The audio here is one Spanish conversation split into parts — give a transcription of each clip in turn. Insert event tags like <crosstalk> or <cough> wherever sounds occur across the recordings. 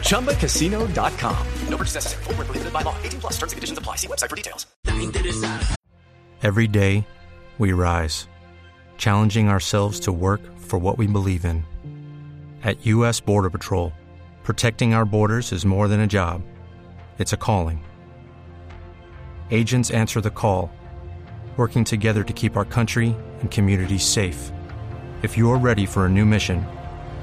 ChumbaCasino.com. No purchase necessary. Full prohibited by law. 18 plus terms and conditions apply. See website for details. Every day, we rise, challenging ourselves to work for what we believe in. At U.S. Border Patrol, protecting our borders is more than a job, it's a calling. Agents answer the call, working together to keep our country and communities safe. If you're ready for a new mission,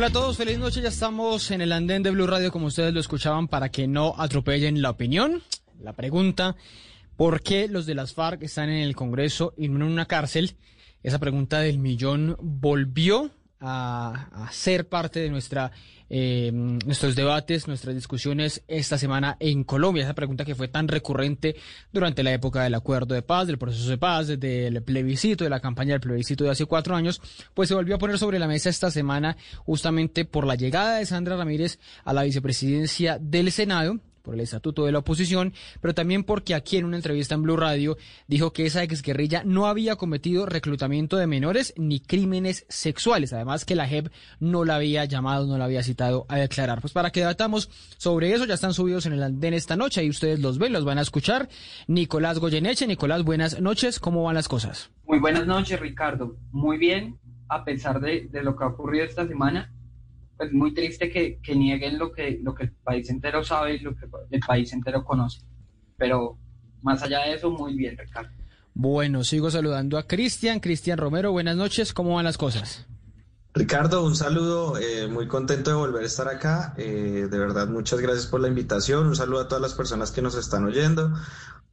Hola a todos, feliz noche. Ya estamos en el andén de Blue Radio, como ustedes lo escuchaban, para que no atropellen la opinión. La pregunta, ¿por qué los de las FARC están en el Congreso y no en una cárcel? Esa pregunta del millón volvió a, ser parte de nuestra, eh, nuestros debates, nuestras discusiones esta semana en Colombia. Esa pregunta que fue tan recurrente durante la época del acuerdo de paz, del proceso de paz, del plebiscito, de la campaña del plebiscito de hace cuatro años, pues se volvió a poner sobre la mesa esta semana justamente por la llegada de Sandra Ramírez a la vicepresidencia del Senado por el estatuto de la oposición, pero también porque aquí en una entrevista en Blue Radio dijo que esa exguerrilla no había cometido reclutamiento de menores ni crímenes sexuales, además que la JEP no la había llamado, no la había citado a declarar. Pues para que debatamos sobre eso, ya están subidos en el andén esta noche, ahí ustedes los ven, los van a escuchar. Nicolás Goyeneche, Nicolás, buenas noches, ¿cómo van las cosas? Muy buenas noches, Ricardo. Muy bien, a pesar de lo que ha ocurrido esta semana, pues muy triste que, que, nieguen lo que, lo que el país entero sabe y lo que el país entero conoce. Pero más allá de eso, muy bien, Ricardo. Bueno, sigo saludando a Cristian. Cristian Romero, buenas noches. ¿Cómo van las cosas? Ricardo, un saludo, eh, muy contento de volver a estar acá. Eh, de verdad, muchas gracias por la invitación. Un saludo a todas las personas que nos están oyendo. Un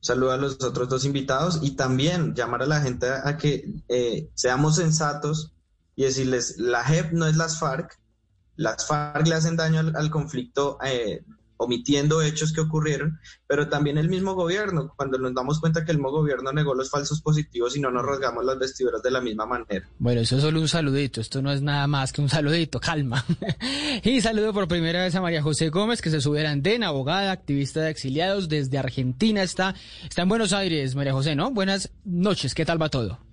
saludo a los otros dos invitados y también llamar a la gente a que eh, seamos sensatos y decirles, la JEP no es las FARC, las FARC le hacen daño al, conflicto eh, omitiendo hechos que ocurrieron, pero también el mismo gobierno, cuando nos damos cuenta que el mismo gobierno negó los falsos positivos y no nos rasgamos las vestiduras de la misma manera. Bueno, eso es solo un saludito, esto no es nada más que un saludito, calma. <laughs> y saludo por primera vez a María José Gómez, que se sube al andén, abogada, activista de exiliados desde Argentina, está, está en Buenos Aires, María José, ¿no? Buenas noches, ¿qué tal va todo?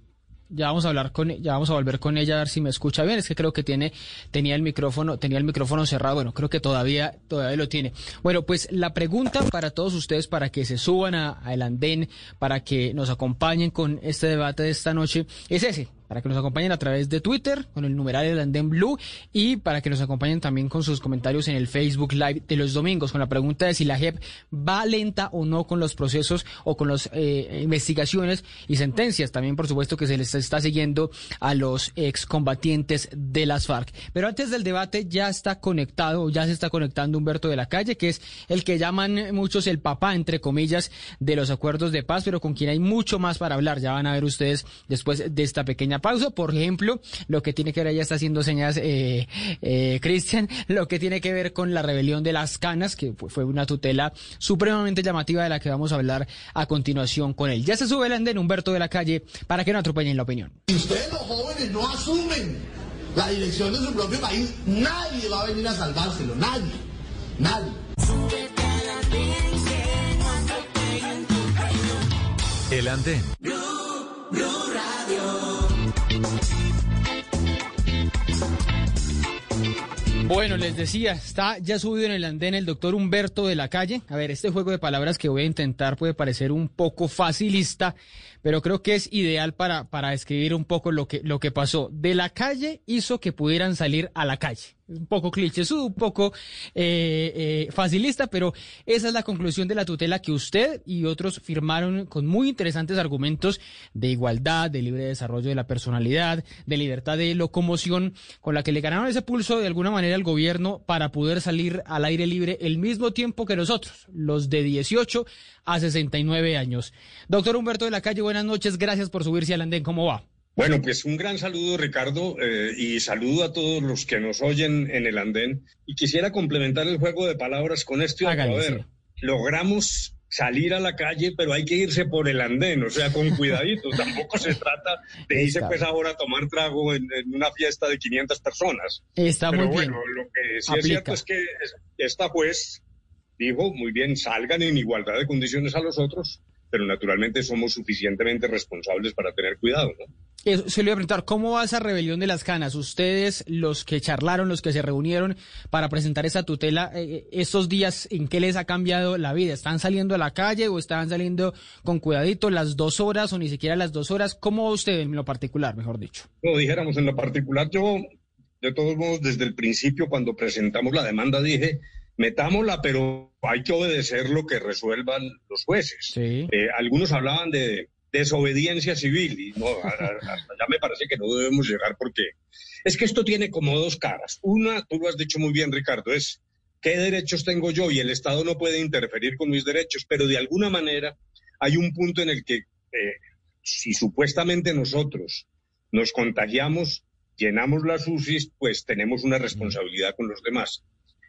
Ya vamos a hablar con ya vamos a volver con ella a ver si me escucha bien. Es que creo que tiene tenía el micrófono tenía el micrófono cerrado. Bueno creo que todavía todavía lo tiene. Bueno pues la pregunta para todos ustedes para que se suban a, a andén para que nos acompañen con este debate de esta noche es ese para que nos acompañen a través de Twitter con el numeral del Andén Blue y para que nos acompañen también con sus comentarios en el Facebook Live de los domingos con la pregunta de si la JEP va lenta o no con los procesos o con las eh, investigaciones y sentencias. También, por supuesto, que se les está siguiendo a los excombatientes de las FARC. Pero antes del debate ya está conectado, ya se está conectando Humberto de la Calle, que es el que llaman muchos el papá, entre comillas, de los acuerdos de paz, pero con quien hay mucho más para hablar. Ya van a ver ustedes después de esta pequeña pausa. Por ejemplo, lo que tiene que ver, ya está haciendo señas eh, eh, Cristian, lo que tiene que ver con la rebelión de las canas, que fue una tutela supremamente llamativa de la que vamos a hablar a continuación con él. Ya se sube el andén Humberto de la calle para que no atropellen la opinión. Si ustedes los jóvenes no asumen la dirección de su propio país, nadie va a venir a salvárselo, nadie, nadie. El andén. Blue, Blue. Bueno, les decía, está ya subido en el andén el doctor Humberto de la Calle. A ver, este juego de palabras que voy a intentar puede parecer un poco facilista, pero creo que es ideal para, para describir un poco lo que, lo que pasó. De la calle hizo que pudieran salir a la calle. Un poco cliché, un poco eh, eh, facilista, pero esa es la conclusión de la tutela que usted y otros firmaron con muy interesantes argumentos de igualdad, de libre desarrollo de la personalidad, de libertad de locomoción, con la que le ganaron ese pulso de alguna manera al gobierno para poder salir al aire libre el mismo tiempo que nosotros, los de 18 a 69 años. Doctor Humberto de la Calle, buenas noches, gracias por subirse al andén, ¿cómo va? Bueno, pues un gran saludo, Ricardo, eh, y saludo a todos los que nos oyen en el andén. Y quisiera complementar el juego de palabras con esto. A ver, logramos salir a la calle, pero hay que irse por el andén, o sea, con cuidadito. <laughs> Tampoco se trata de irse pues ahora a tomar trago en, una fiesta de 500 personas. Está pero muy bueno, lo que sí es cierto es que esta juez dijo, muy bien, salgan en igualdad de condiciones a los otros, pero naturalmente somos suficientemente responsables para tener cuidado, ¿no? se le voy a preguntar, ¿cómo va esa rebelión de las canas? Ustedes, los que charlaron, los que se reunieron para presentar esa tutela, eh, eh, estos días, ¿en qué les ha cambiado la vida? ¿Están saliendo a la calle o están saliendo con cuidadito las dos horas o ni siquiera las dos horas? ¿Cómo va usted en lo particular, mejor dicho? No, dijéramos en lo particular, yo, de todos modos, desde el principio, cuando presentamos la demanda, dije, metámosla, pero hay que obedecer lo que resuelvan los jueces. Eh, algunos hablaban de desobediencia civil. Y no, ya me parece que no debemos llegar porque es que esto tiene como dos caras. Una, tú lo has dicho muy bien, Ricardo, es qué derechos tengo yo y el Estado no puede interferir con mis derechos, pero de alguna manera hay un punto en el que eh, si supuestamente nosotros nos contagiamos, llenamos las UCIs, pues tenemos una responsabilidad con los demás.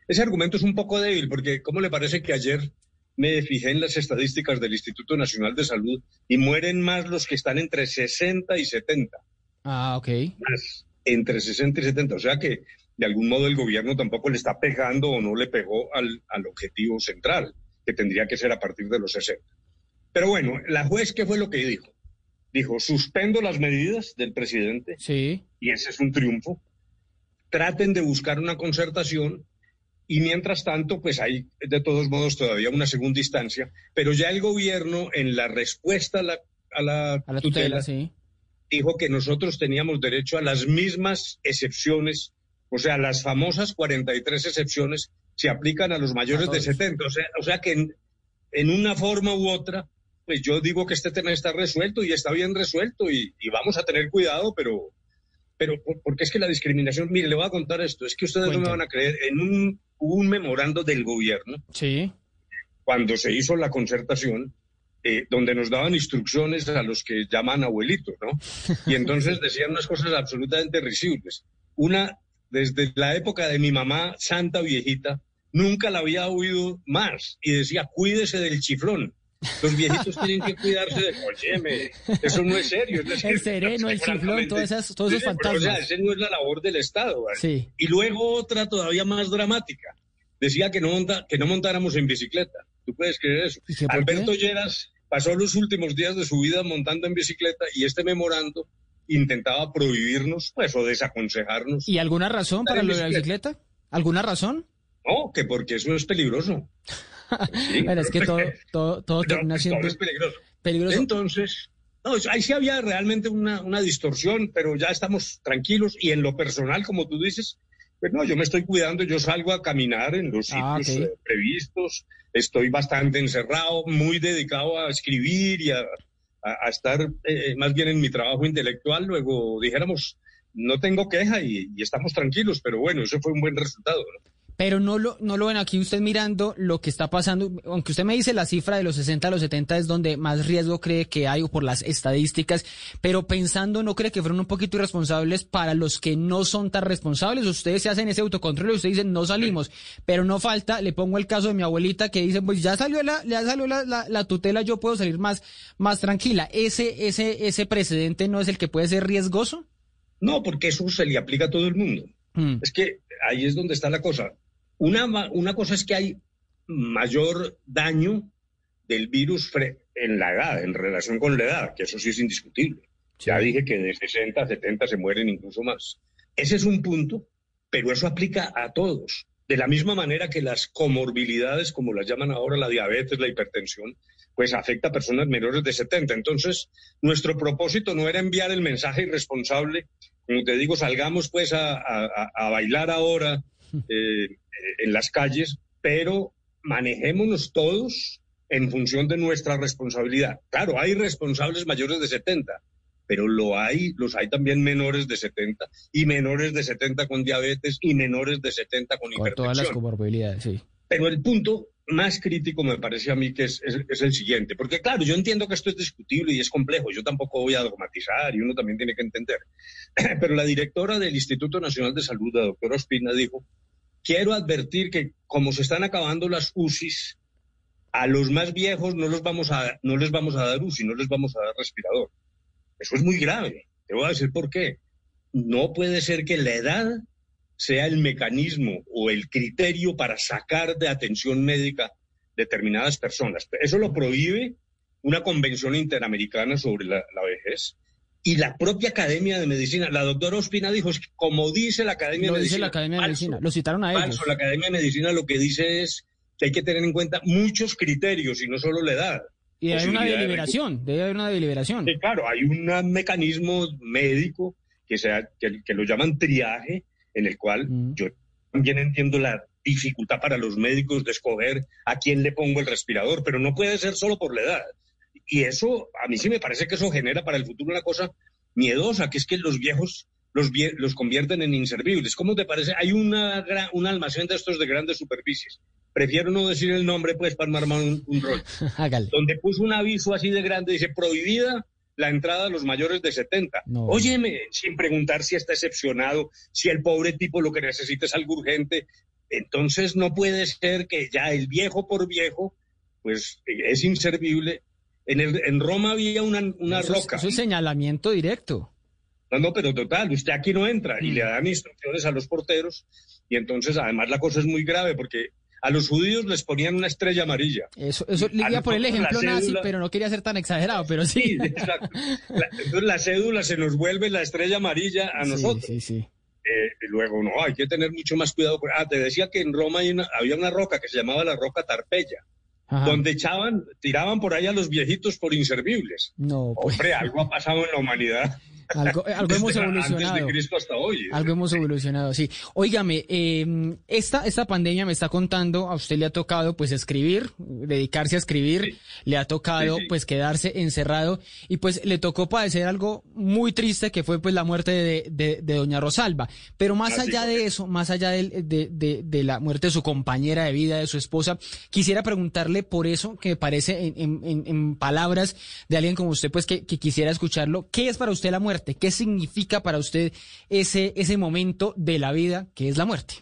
Ese argumento es un poco débil porque, ¿cómo le parece que ayer me fijé en las estadísticas del Instituto Nacional de Salud y mueren más los que están entre 60 y 70. Ah, ok. Más entre 60 y 70. O sea que de algún modo el gobierno tampoco le está pegando o no le pegó al, al objetivo central, que tendría que ser a partir de los 60. Pero bueno, la juez, ¿qué fue lo que dijo? Dijo, suspendo las medidas del presidente. Sí. Y ese es un triunfo. Traten de buscar una concertación y mientras tanto, pues hay de todos modos todavía una segunda instancia, pero ya el gobierno en la respuesta a la, a la, tutela, dijo que nosotros teníamos derecho a las mismas excepciones, o sea, las famosas 43 excepciones se aplican a los mayores de 70, o sea, o sea que en, en, una forma u otra, pues yo digo que este tema está resuelto y está bien resuelto y, y vamos a tener cuidado, pero, pero porque es que la discriminación, mire, le voy a contar esto, es que ustedes no me van a creer, en un hubo un memorando del gobierno sí. cuando se hizo la concertación, eh, donde nos daban instrucciones a los que llaman abuelitos, ¿no? Y entonces decían unas cosas absolutamente risibles. Una, desde la época de mi mamá, santa viejita, nunca la había oído más y decía, cuídese del chiflón. Los viejitos tienen que cuidarse de, oye, eso no es serio. el sereno, el chiflón, todos esos, todos esos fantasmas. o sea, esa no es la labor del Estado. Sí. Y luego otra todavía más dramática. Decía que no, monta, que no montáramos en bicicleta. ¿Tú puedes creer eso? Alberto Lleras pasó los últimos días de su vida montando en bicicleta y este memorando intentaba prohibirnos, pues, o desaconsejarnos. ¿Y alguna razón para lo de la bicicleta? ¿Alguna razón? No, que porque eso es peligroso. Bueno, es que todo, todo, todo termina siendo es peligroso. Entonces, no, ahí sí había realmente una, una, distorsión, pero ya estamos tranquilos y en lo personal, como tú dices, pues no, yo me estoy cuidando, yo salgo a caminar en los Ah, sitios eh, previstos, estoy bastante encerrado, muy dedicado a escribir y a, a, a estar eh, más bien en mi trabajo intelectual, luego dijéramos, no tengo queja y, y, estamos tranquilos, pero bueno, eso fue un buen resultado. ¿no? Pero no lo, no lo ven aquí usted mirando lo que está pasando, aunque usted me dice la cifra de los 60 a los 70 es donde más riesgo cree que hay o por las estadísticas, pero pensando, ¿no cree que fueron un poquito irresponsables para los que no son tan responsables? Ustedes se hacen ese autocontrol y ustedes dicen, no salimos, pero no falta, le pongo el caso de mi abuelita que dice, pues ya salió la, ya salió la, la, la tutela, yo puedo salir más, más tranquila. ¿Ese, ese, ese precedente no es el que puede ser riesgoso? No, porque eso se le aplica a todo el mundo. Mm. Es que ahí es donde está la cosa. Una, una cosa es que hay mayor daño del virus en la edad, en relación con la edad, que eso sí es indiscutible. Ya dije que de 60 a 70 se mueren incluso más. Ese es un punto, pero eso aplica a todos. De la misma manera que las comorbilidades, como las llaman ahora la diabetes, la hipertensión, pues afecta a personas menores de 70. Entonces, nuestro propósito no era enviar el mensaje irresponsable como te digo, salgamos pues a, a- a bailar ahora eh, en las calles, pero manejémonos todos en función de nuestra responsabilidad. Claro, hay responsables mayores de 70, pero lo hay, los hay también menores de 70 y menores de 70 con diabetes y menores de 70 con Con todas las hipertensión. comorbilidades, sí. Pero el punto más crítico me parece a mí que es, es- es el siguiente, porque claro, yo entiendo que esto es discutible y es complejo, yo tampoco voy a dogmatizar y uno también tiene que entender, <clears throat> pero la directora del Instituto Nacional de Salud, la doctora Ospina, dijo, quiero advertir que como se están acabando las UCIs, a los más viejos no, los vamos a, no les vamos a dar UCI, no les vamos a dar respirador. Eso es muy grave. Te voy a decir por qué. No puede ser que la edad sea el mecanismo o el criterio para sacar de atención médica determinadas personas. Eso lo prohíbe una convención interamericana sobre la, la vejez y la propia Academia de Medicina. La doctora Ospina dijo, es que como dice la Academia de dice Medicina, la Academia de falso, Medicina. Lo citaron a ellos. falso. La Academia de Medicina lo que dice es que hay que tener en cuenta muchos criterios y no solo la edad. Y debe haber una de deliberación, debe haber una deliberación. Sí, claro, hay un mecanismo médico que, sea, que, que lo llaman triaje, en el cual yo también entiendo la dificultad para los médicos de escoger a quién le pongo el respirador, pero no puede ser solo por la edad. Y eso, a mí sí me parece que eso genera para el futuro una cosa miedosa, que es que los viejos los, vie- los convierten en inservibles. ¿Cómo te parece? Hay una un almacén de estos de grandes superficies. Prefiero no decir el nombre, pues, para no armar un, un rol. <laughs> Hágale. Donde puso un aviso así de grande, dice, prohibida la entrada a los mayores de 70. No. Óyeme, sin preguntar si está excepcionado, si el pobre tipo lo que necesita es algo urgente. Entonces no puede ser que ya el viejo por viejo, pues es inservible. En, el, en Roma había una, una Eso es- roca. eso es señalamiento directo. No, no, pero total, usted aquí no entra y le dan instrucciones a los porteros y entonces además la cosa es muy grave porque a los judíos les ponían una estrella amarilla. Eso, eso le iba a poner el ejemplo nazi, pero no quería ser tan exagerado, pero sí. Sí, exacto. La- entonces la cédula se nos vuelve la estrella amarilla a Sí, nosotros. sí, sí. Eh, y luego, no, hay que tener mucho más cuidado. Ah, te decía que en Roma una- había una roca que se llamaba la roca Tarpeya, Ajá. donde echaban, tiraban por ahí a los viejitos por inservibles. No, pues, Hombre, algo ha pasado en la humanidad. Algo, algo hemos Antes evolucionado. de Cristo hasta hoy. Algo hemos evolucionado, sí. Óigame, eh, esta, esta pandemia me está contando, a usted le ha tocado pues escribir, dedicarse a escribir, le ha tocado Sí, sí. pues quedarse encerrado y pues le tocó padecer algo muy triste que fue pues la muerte de, de, de doña Rosalba. Pero más Así allá de eso, más allá de, de, de la muerte de su compañera de vida, de su esposa, quisiera preguntarle por eso que me parece en, en, en- en palabras de alguien como usted pues que, que quisiera escucharlo, ¿qué es para usted la muerte? ¿Qué significa para usted ese, ese momento de la vida que es la muerte?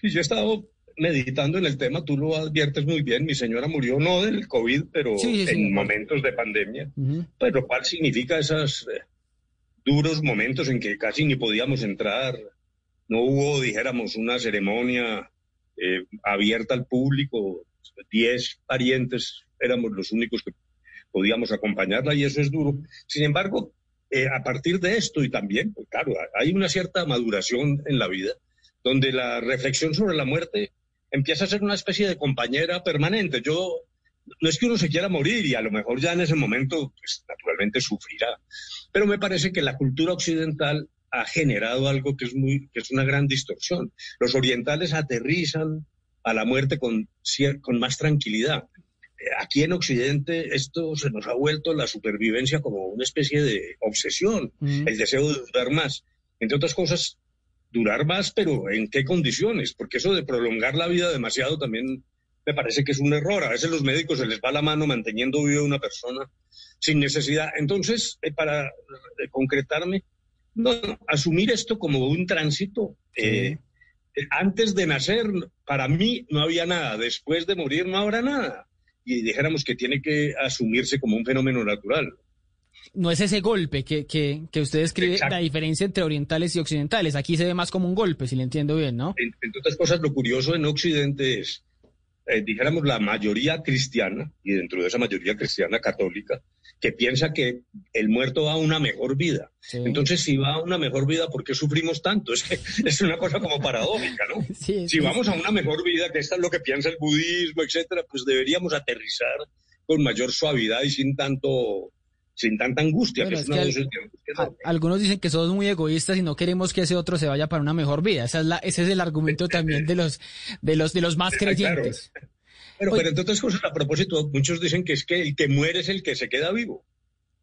Sí, yo he estado meditando en el tema, tú lo adviertes muy bien, mi señora murió no del COVID, pero Sí, sí, sí. en momentos de pandemia, Ujú. pues lo cual significa esos eh, duros momentos en que casi ni podíamos entrar, no hubo, dijéramos, una ceremonia eh, abierta al público, diez parientes éramos los únicos que podíamos acompañarla y eso es duro. Sin embargo, eh, a partir de esto y también, pues, claro, hay una cierta maduración en la vida donde la reflexión sobre la muerte empieza a ser una especie de compañera permanente. Yo no es que uno se quiera morir y a lo mejor ya en ese momento, pues naturalmente sufrirá, pero me parece que la cultura occidental ha generado algo que es muy, que es una gran distorsión. Los orientales aterrizan a la muerte con, más tranquilidad. Aquí en Occidente esto se nos ha vuelto la supervivencia como una especie de obsesión, Mm. el deseo de durar más. Entre otras cosas, durar más, pero ¿en qué condiciones? Porque eso de prolongar la vida demasiado también me parece que es un error. A veces los médicos se les va la mano manteniendo viva a una persona sin necesidad. Entonces, eh, para eh, concretarme, no, no, asumir esto como un tránsito. eh, eh, antes de nacer, para mí no había nada. Después de morir, no habrá nada. Y dijéramos que tiene que asumirse como un fenómeno natural. No es ese golpe que, que, que usted describe, Exacto. la diferencia entre orientales y occidentales. Aquí se ve más como un golpe, si le entiendo bien, ¿no? En- entre otras cosas, lo curioso en Occidente es, eh, dijéramos, la mayoría cristiana, y dentro de esa mayoría cristiana católica, que piensa que el muerto va a una mejor vida. Sí. Entonces, si va a una mejor vida, ¿por qué sufrimos tanto? Es, que <laughs> es una cosa como paradójica, ¿no? <laughs> Sí, Si sí. vamos a una mejor vida, que esto es lo que piensa el budismo, etcétera, pues deberíamos aterrizar con mayor suavidad y sin tanto sin tanta angustia, Bueno, que es una que al- algunos dicen que somos muy egoístas y no queremos que ese otro se vaya para una mejor vida. Esa es la, ese es el argumento también de los, de los, de los más Ah, <laughs> claro. creyentes. Pero, Oye. pero entre otras cosas, a propósito, muchos dicen que es que el que muere es el que se queda vivo.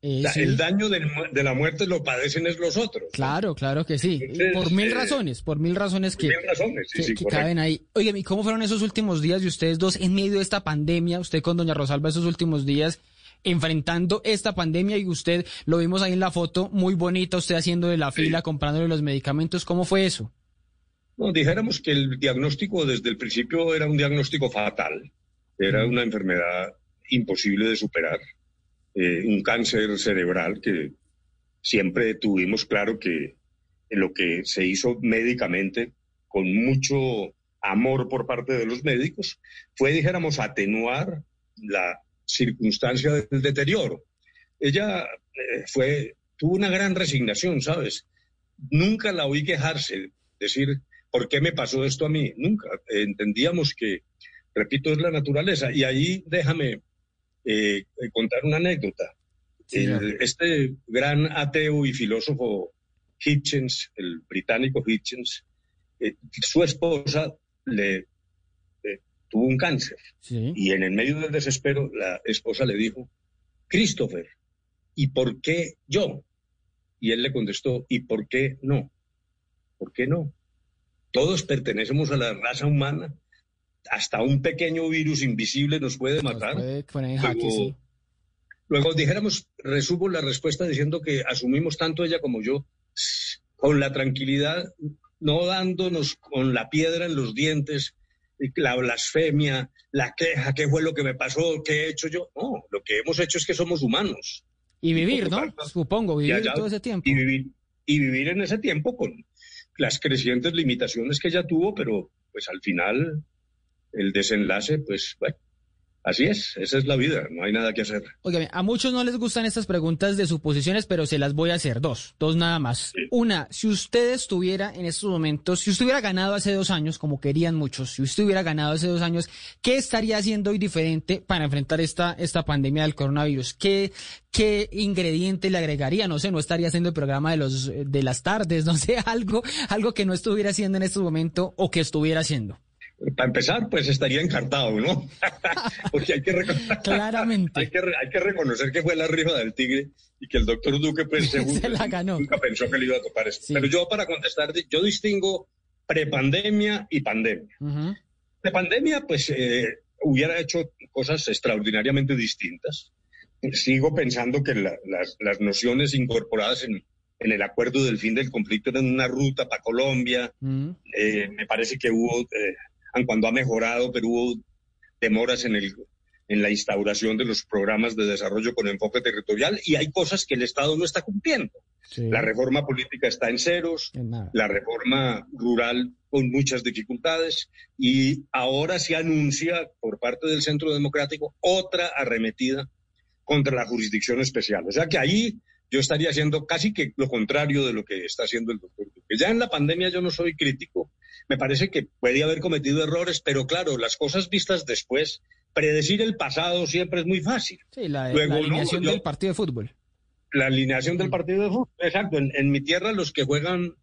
Eh, sí, El daño de la muerte lo padecen es los otros. Claro, claro que sí. Entonces, por mil eh, razones, por mil razones que, mil razones, sí, que, sí, que correcto. caben ahí. Oye, ¿y cómo fueron esos últimos días de ustedes dos en medio de esta pandemia? Usted con doña Rosalba esos últimos días enfrentando esta pandemia y usted lo vimos ahí en la foto, muy bonita, usted haciendo de la fila, comprándole los medicamentos. ¿Cómo fue eso? No, dijéramos que el diagnóstico desde el principio era un diagnóstico fatal. Era una enfermedad imposible de superar. Eh, un cáncer cerebral que siempre tuvimos claro que en lo que se hizo médicamente con mucho amor por parte de los médicos fue, dijéramos, atenuar la circunstancia del deterioro. Ella eh, fue, tuvo una gran resignación, ¿sabes? Nunca la oí quejarse, decir, ¿por qué me pasó esto a mí? Nunca. Entendíamos que, repito, es la naturaleza. Y ahí déjame eh, contar una anécdota. El- este gran ateo y filósofo Hitchens, el británico Hitchens, eh, su esposa le tuvo un cáncer Sí. y en el medio del desespero la esposa le dijo, Christopher, ¿y por qué yo? Y él le contestó, ¿y por qué no? ¿Por qué no? Todos pertenecemos a la raza humana. Hasta un pequeño virus invisible nos puede Nos matar. puede Luego, sí. luego dijéramos, resumo la respuesta diciendo que asumimos tanto ella como yo con la tranquilidad, no dándonos con la piedra en los dientes, la blasfemia, la queja, qué fue lo que me pasó, qué he hecho yo. No, lo que hemos hecho es que somos humanos. Y vivir, ¿no? Supongo, y vivir allá- todo ese tiempo. Y vivir, y vivir en ese tiempo con las crecientes limitaciones que ella tuvo, pero pues al final el desenlace, pues bueno, así es, esa es la vida, no hay nada que hacer. Óigame, a muchos no les gustan estas preguntas de suposiciones, pero se las voy a hacer. Dos, dos nada más. Sí. Una, si usted estuviera en estos momentos, si usted hubiera ganado hace dos años, como querían muchos, si usted hubiera ganado hace dos años, ¿qué estaría haciendo hoy diferente para enfrentar esta, esta pandemia del coronavirus? ¿Qué, qué ingrediente le agregaría? No sé, no estaría haciendo el programa de los, de las tardes, <laughs> no sé, algo, algo que no estuviera haciendo en este momento o que estuviera haciendo. Para empezar, pues estaría encartado, ¿no? <laughs> Porque hay que, <laughs> Claramente. hay, que hay que reconocer que fue la rifa del tigre y que el doctor Duque, pues, <laughs> según Se la ganó. nunca pensó que le iba a tocar esto. Sí. Pero yo, para contestar, yo distingo prepandemia y pandemia. Ujú. De pandemia, pues eh, hubiera hecho cosas extraordinariamente distintas. Sigo pensando que la- las, las nociones incorporadas en, en el acuerdo del fin del conflicto eran una ruta para Colombia. Mm. Eh, me parece que hubo, eh, aun cuando ha mejorado, pero hubo demoras en, el, en la instauración de los programas de desarrollo con enfoque territorial y hay cosas que el Estado no está cumpliendo. Sí. La reforma política está en ceros, En la reforma rural con muchas dificultades y ahora se anuncia por parte del Centro Democrático otra arremetida contra la jurisdicción especial. O sea que ahí yo estaría haciendo casi que lo contrario de lo que está haciendo el doctor Duque. Ya en la pandemia yo no soy crítico, me parece que puede haber cometido errores, pero claro, las cosas vistas después, predecir el pasado siempre es muy fácil. Sí, la, Luego, la no, alineación yo- del partido de fútbol. La alineación del partido de fútbol. Exacto. En, en mi tierra los que juegan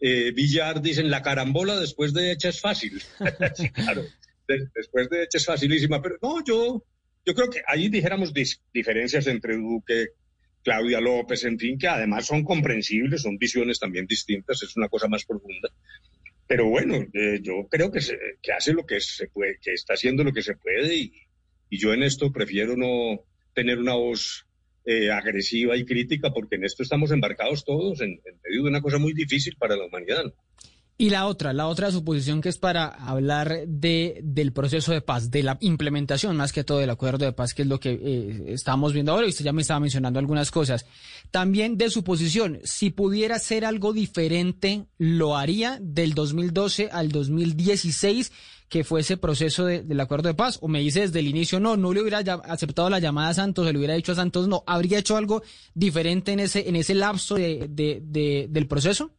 eh, billar dicen la carambola después de hecha es fácil. <laughs> Sí, claro. De- después de hecha es facilísima. Pero no, yo, yo creo que ahí dijéramos dis- diferencias entre Duque, Claudia López, en fin, que además son comprensibles, son visiones también distintas, es una cosa más profunda. Pero bueno, eh, yo creo que, se, que hace lo que se puede, que está haciendo lo que se puede y, yo en esto prefiero no tener una voz eh, agresiva y crítica porque en esto estamos embarcados todos en, en medio de una cosa muy difícil para la humanidad. ¿no? Y la otra, la otra suposición que es para hablar de, del proceso de paz, de la implementación más que todo del acuerdo de paz, que es lo que eh, estamos viendo ahora, y usted ya me estaba mencionando algunas cosas. También de suposición, si pudiera ser algo diferente, ¿lo haría del 2012 al 2016? que fue ese proceso de- del acuerdo de paz, o me dice desde el inicio, no, no le hubiera aceptado la llamada a Santos, se le hubiera dicho a Santos, no, ¿habría hecho algo diferente en ese, en ese lapso de- de- del proceso?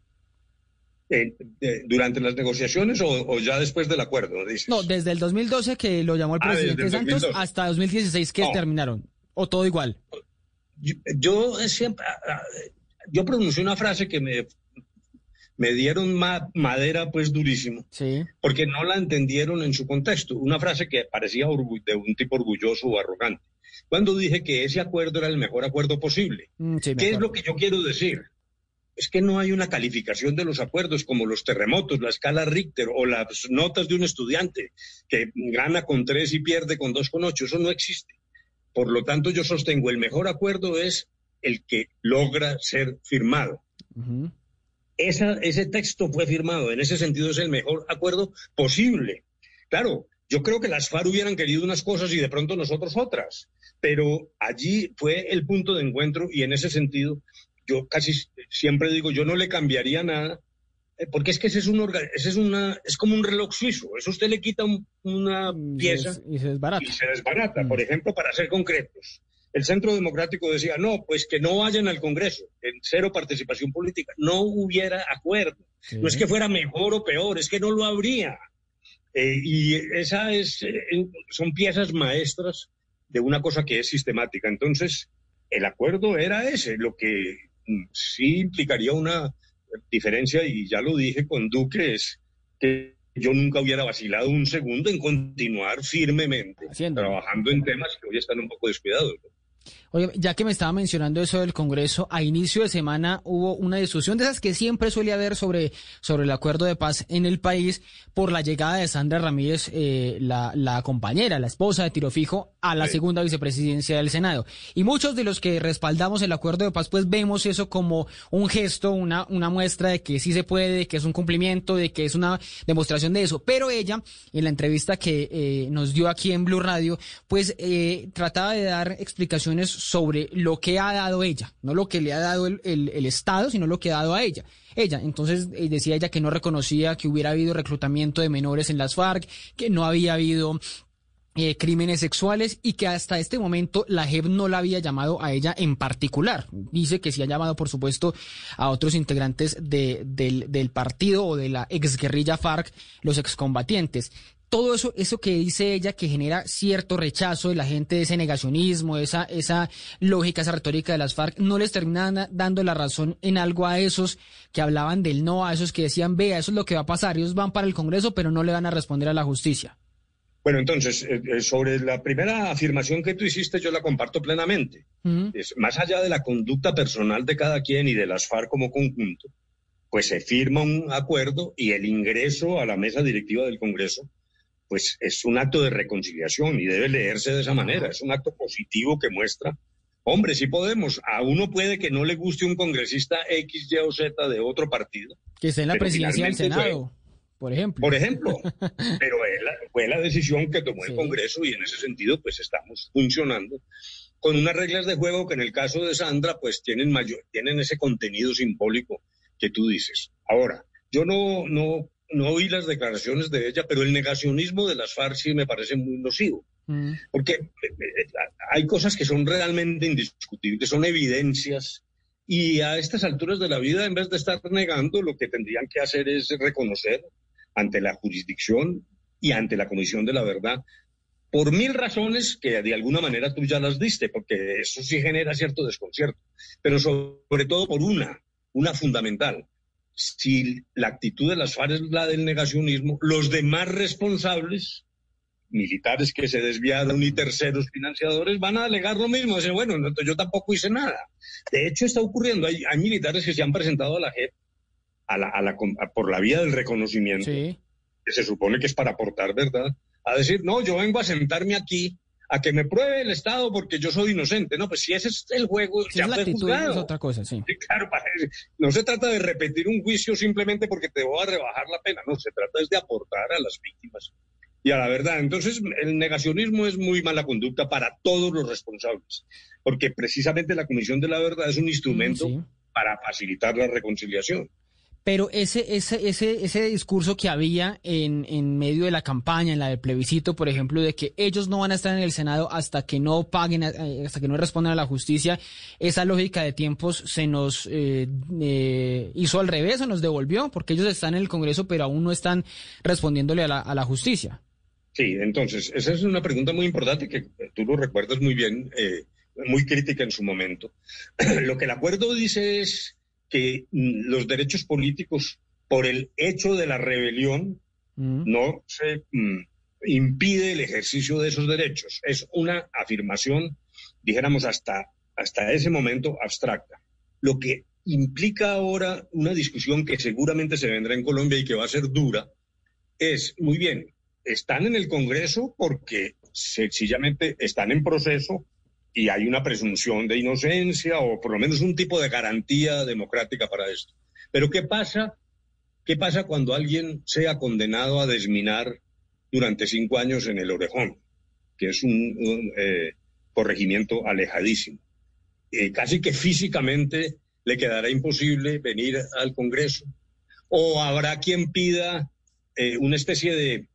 Eh, eh, ¿Durante las negociaciones o, o ya después del acuerdo? Dices? No, desde el 2012 que lo llamó el Ah, presidente el Santos 2012. hasta 2016 que No. terminaron. O todo igual. yo, yo siempre, yo pronuncié una frase que me, me dieron madera pues durísimo, Sí. porque no la entendieron en su contexto. Una frase que parecía de un tipo orgulloso o arrogante. Cuando dije que ese acuerdo era el mejor acuerdo posible. Mm, sí, ¿Qué es lo que yo quiero decir? Es que no hay una calificación de los acuerdos como los terremotos, la escala Richter o las notas de un estudiante que gana con tres y pierde con dos con ocho. Eso no existe. Por lo tanto, yo sostengo el mejor acuerdo es el que logra ser firmado. Esa- ese texto fue firmado. En ese sentido es el mejor acuerdo posible. Claro, yo creo que las FARC hubieran querido unas cosas y de pronto nosotros otras. Pero allí fue el punto de encuentro y en ese sentido yo casi siempre digo, yo no le cambiaría nada, eh, porque es que ese es, un orga- ese es, una, es como un reloj suizo. Eso usted le quita un- una Y pieza se- Y se desbarata. y se desbarata. Mm. Por ejemplo, para ser concretos, el Centro Democrático decía, no, pues que no vayan al Congreso, en cero participación política, no hubiera acuerdo. Sí. No es que fuera mejor o peor, es que no lo habría. Eh, y esa es, eh, son piezas maestras de una cosa que es sistemática. Entonces, el acuerdo era ese, lo que sí implicaría una diferencia, y ya lo dije con Duque, es que yo nunca hubiera vacilado un segundo en continuar firmemente Haciéndolo. trabajando en temas que hoy están un poco descuidados. ¿no? Oye, ya que me estaba mencionando eso del Congreso, a inicio de semana hubo una discusión de esas que siempre suele haber sobre, sobre el acuerdo de paz en el país por la llegada de Sandra Ramírez, eh, la, la compañera, la esposa de Tiro Fijo, a la Sí. segunda vicepresidencia del Senado. Y muchos de los que respaldamos el acuerdo de paz, pues vemos eso como un gesto, una, una muestra de que sí se puede, de que es un cumplimiento, de que es una demostración de eso. Pero ella, en la entrevista que eh, nos dio aquí en Blue Radio, pues eh, trataba de dar explicaciones sobre lo que ha dado ella, no lo que le ha dado el, el- Estado, sino lo que ha dado a ella. Ella, entonces eh, decía ella que no reconocía que hubiera habido reclutamiento de menores en las FARC, que no había habido eh, crímenes sexuales y que hasta este momento la JEP no la había llamado a ella en particular. Dice que sí ha llamado, por supuesto, a otros integrantes de- del, del partido o de la exguerrilla FARC, los excombatientes. Todo eso, eso que dice ella que genera cierto rechazo de la gente, ese negacionismo, esa, esa lógica, esa retórica de las FARC, no les termina na- dando la razón en algo a esos que hablaban del no, a esos que decían, vea, eso es lo que va a pasar, ellos van para el Congreso, pero no le van a responder a la justicia. Bueno, entonces, eh, eh, sobre la primera afirmación que tú hiciste, yo la comparto plenamente. Es, más allá de la conducta personal de cada quien y de las FARC como conjunto, pues se firma un acuerdo y el ingreso a la mesa directiva del Congreso, pues es un acto de reconciliación y debe leerse de esa manera. Es un acto positivo que muestra, hombre, sí podemos. A uno puede que no le guste un congresista X, Y o Z de otro partido, Que esté en la presidencia del fue- Senado, por ejemplo. por ejemplo. <laughs> Pero fue la decisión que tomó Sí. el Congreso y en ese sentido, pues estamos funcionando con unas reglas de juego que en el caso de Sandra, pues tienen mayor, tienen ese contenido simbólico que tú dices. Ahora, yo no, no, no oí las declaraciones de ella, pero el negacionismo de las FARC sí me parece muy nocivo. Mm. Porque eh, eh, hay cosas que son realmente indiscutibles, son evidencias. Y a estas alturas de la vida, en vez de estar negando, lo que tendrían que hacer es reconocer ante la jurisdicción y ante la Comisión de la Verdad, por mil razones que de alguna manera tú ya las diste, porque eso sí genera cierto desconcierto, pero sobre todo por una, una fundamental. Si la actitud de las FARC es la del negacionismo, los demás responsables militares que se desviaron y terceros financiadores van a alegar lo mismo. Dicen, bueno, no, yo tampoco hice nada. De hecho, está ocurriendo. Hay, hay militares que se han presentado a la JEP a la, a la, a- por la vía del reconocimiento, Sí. que se supone que es para aportar verdad, a decir, no, yo vengo a sentarme aquí a que me pruebe el Estado porque yo soy inocente. No, pues si ese es el juego, Si ya es la fue actitud, juzgado. es otra cosa, sí. Sí, claro, para- no se trata de repetir un juicio simplemente porque te voy a rebajar la pena, no, se trata es de aportar a las víctimas y a la verdad. Entonces, el negacionismo es muy mala conducta para todos los responsables, porque precisamente la Comisión de la Verdad es un instrumento sí. para facilitar la reconciliación. Pero ese, ese, ese, ese discurso que había en, en medio de la campaña, en la del plebiscito, por ejemplo, de que ellos no van a estar en el Senado hasta que no paguen, eh, hasta que no respondan a la justicia, esa lógica de tiempos se nos eh, eh, hizo al revés, se nos devolvió, porque ellos están en el Congreso, pero aún no están respondiéndole a la, a la justicia. Sí, entonces, esa es una pregunta muy importante que tú lo recuerdas muy bien. eh, muy crítica en su momento. <clears throat> Lo que el acuerdo dice es que mm, los derechos políticos, por el hecho de la rebelión, no se mm, impide el ejercicio de esos derechos. Es una afirmación, dijéramos, hasta, hasta ese momento abstracta. Lo que implica ahora una discusión que seguramente se vendrá en Colombia y que va a ser dura, es, muy bien, están en el Congreso porque sencillamente están en proceso y hay una presunción de inocencia o por lo menos un tipo de garantía democrática para esto. Pero ¿qué pasa? ¿Qué pasa cuando alguien sea condenado a desminar durante cinco años en el Orejón, que es un, eh, corregimiento alejadísimo? Eh, casi que físicamente le quedará imposible venir al Congreso. O habrá quien pida eh, una especie de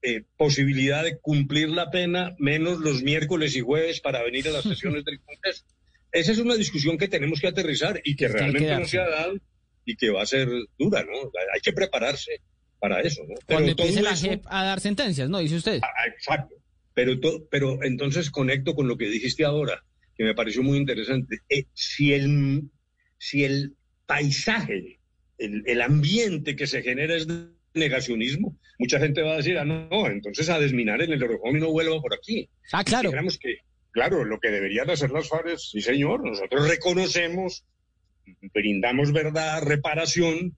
eh, posibilidad de cumplir la pena menos los miércoles y jueves para venir a las <laughs> sesiones del Congreso. Esa es una discusión que tenemos que aterrizar y que realmente no se ha dado y que va a ser dura, ¿no? Hay que prepararse para eso, ¿no? Pero Cuando empiece la JEP a dar sentencias, ¿no? Dice usted. Ah, exacto. Pero, pero entonces conecto con lo que dijiste ahora, que me pareció muy interesante. Eh, si, el, si el paisaje, el, el ambiente que se genera es negacionismo, mucha gente va a decir, ah, no, entonces a desminar en el Orejón y no vuelva por aquí. Ah, claro. que, claro, lo que deberían hacer las FARC sí señor, nosotros reconocemos, brindamos verdad, reparación,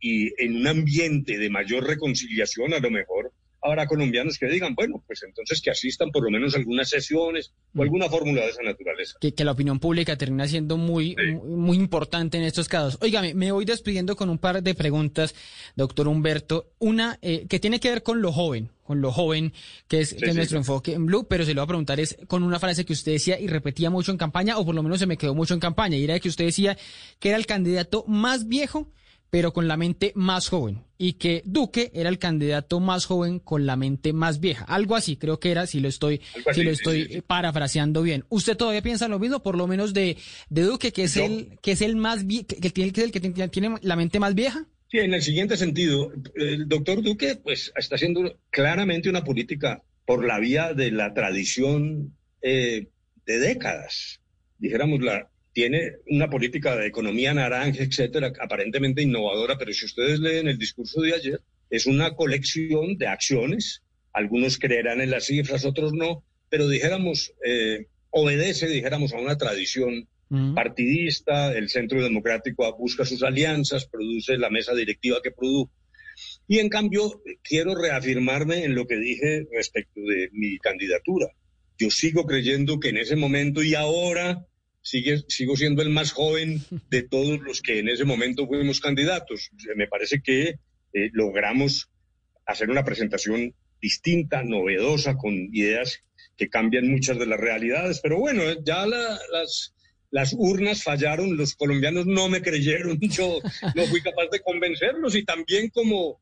y en un ambiente de mayor reconciliación a lo mejor habrá colombianos que digan, bueno, pues entonces que asistan por lo menos algunas sesiones o mm. alguna fórmula de esa naturaleza. Que, la opinión pública termina siendo muy, muy, importante en estos casos. Óigame, me voy despidiendo con un par de preguntas, doctor Humberto. Una eh, que tiene que ver con lo joven, con lo joven, que es, nuestro enfoque en Blue, pero se lo voy a preguntar es con una frase que usted decía y repetía mucho en campaña, o por lo menos se me quedó mucho en campaña, y era que usted decía que era el candidato más viejo pero con la mente más joven, y que Duque era el candidato más joven con la mente más vieja. Algo así, creo que era, si lo estoy, si lo estoy parafraseando bien. ¿Usted todavía piensa lo mismo, por lo menos de, de Duque, que es el, que es el más que tiene, que el que tiene la mente más vieja? Sí, en el siguiente sentido, el doctor Duque, pues, está haciendo claramente una política por la vía de la tradición eh, de décadas. Dijéramos, la, tiene una política de economía naranja, etcétera, aparentemente innovadora, pero si ustedes leen el discurso de ayer, es una colección de acciones. Algunos creerán en las cifras, otros no, pero dijéramos, eh, obedece, dijéramos, a una tradición mm. partidista. El Centro Democrático busca sus alianzas, produce la mesa directiva que produjo. Y en cambio, quiero reafirmarme en lo que dije respecto de mi candidatura. Yo sigo creyendo que en ese momento y ahora sigo siendo el más joven de todos los que en ese momento fuimos candidatos. Me parece que eh, logramos hacer una presentación distinta, novedosa, con ideas que cambian muchas de las realidades. Pero bueno, ya las, urnas fallaron, los colombianos no me creyeron, <laughs> yo no fui capaz de convencerlos y también como